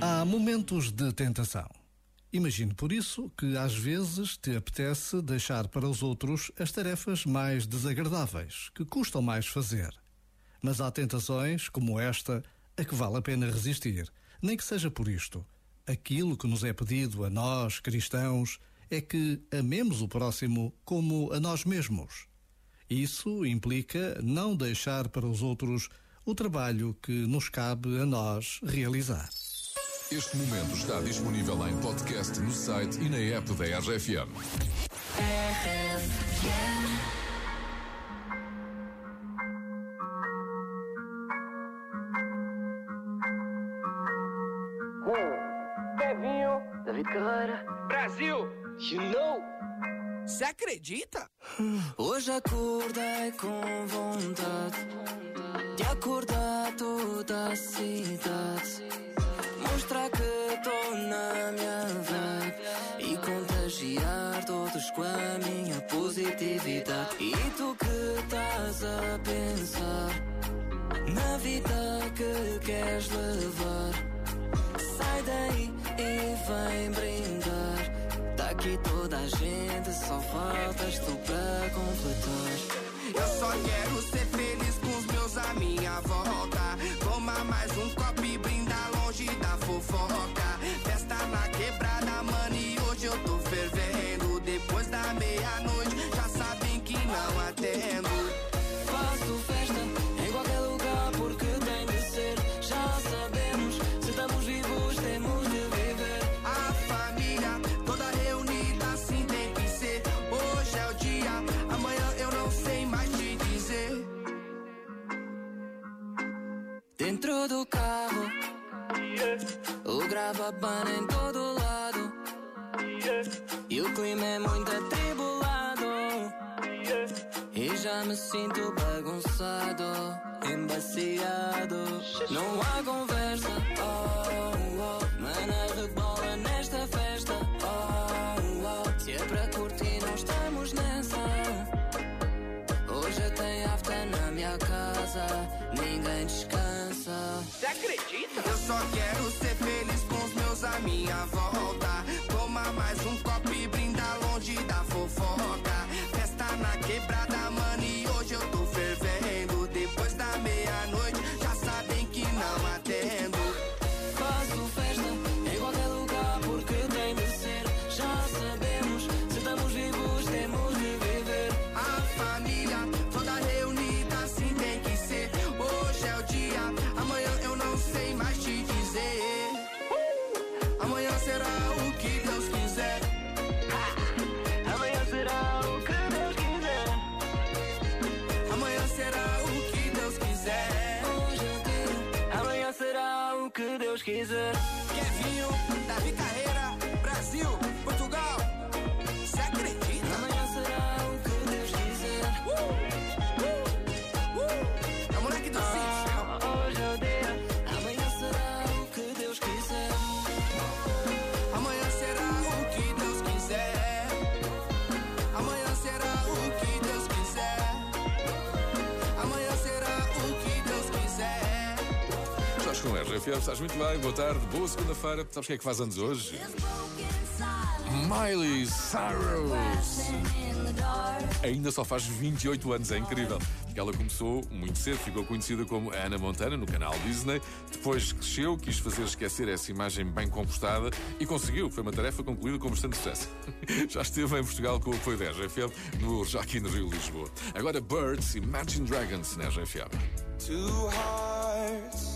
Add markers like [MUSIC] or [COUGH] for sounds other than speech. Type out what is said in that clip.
Há momentos de tentação. Imagino por isso que às vezes te apetece deixar para os outros as tarefas mais desagradáveis, que custam mais fazer. Mas há tentações, como esta, a que vale a pena resistir, nem que seja por isto. Aquilo que nos é pedido a nós, cristãos, é que amemos o próximo como a nós mesmos. Isso implica não deixar para os outros o trabalho que nos cabe a nós realizar. Este momento está disponível em podcast no site e na app da RFM. Kevinho, David Carreira. Brasil, You know. você acredita? Hoje acordei com vontade de acordar toda a cidade. Mostrar que tô na minha vibe e contagiar todos com a minha positividade. E tu que estás a pensar na vida que queres levar? Sai daí e vem brindar. Daqui toda a gente, só faltas tu para completar. Eu só quero ser feliz com minha volta. Dentro do carro, o gravabana em todo lado. E o clima é muito atribulado. E já me sinto bagunçado, embaciado. Não há conversa, oh, oh. Mana rebola nesta festa, oh, oh. Se é para curtir, não estamos nessa. Hoje tem after na minha casa, ninguém descansa. Você acredita? Eu só quero ser feliz com os meus à minha volta. Deus quiser. Kevinho, Davi Carreira, Brasil, com o RFM, estás muito bem, boa tarde, boa segunda-feira. Sabes quem é que faz anos hoje? Miley Cyrus. Ainda só faz 28 anos, é incrível. Ela começou muito cedo, ficou conhecida como Anna Montana no canal Disney. Depois cresceu, quis fazer esquecer essa imagem bem compostada e conseguiu. Foi uma tarefa concluída com bastante sucesso. [LAUGHS] Já esteve em Portugal com o apoio da RFM, no, já aqui no Rio Lisboa. Agora Birds, Imagine Dragons na RFM. Two hearts,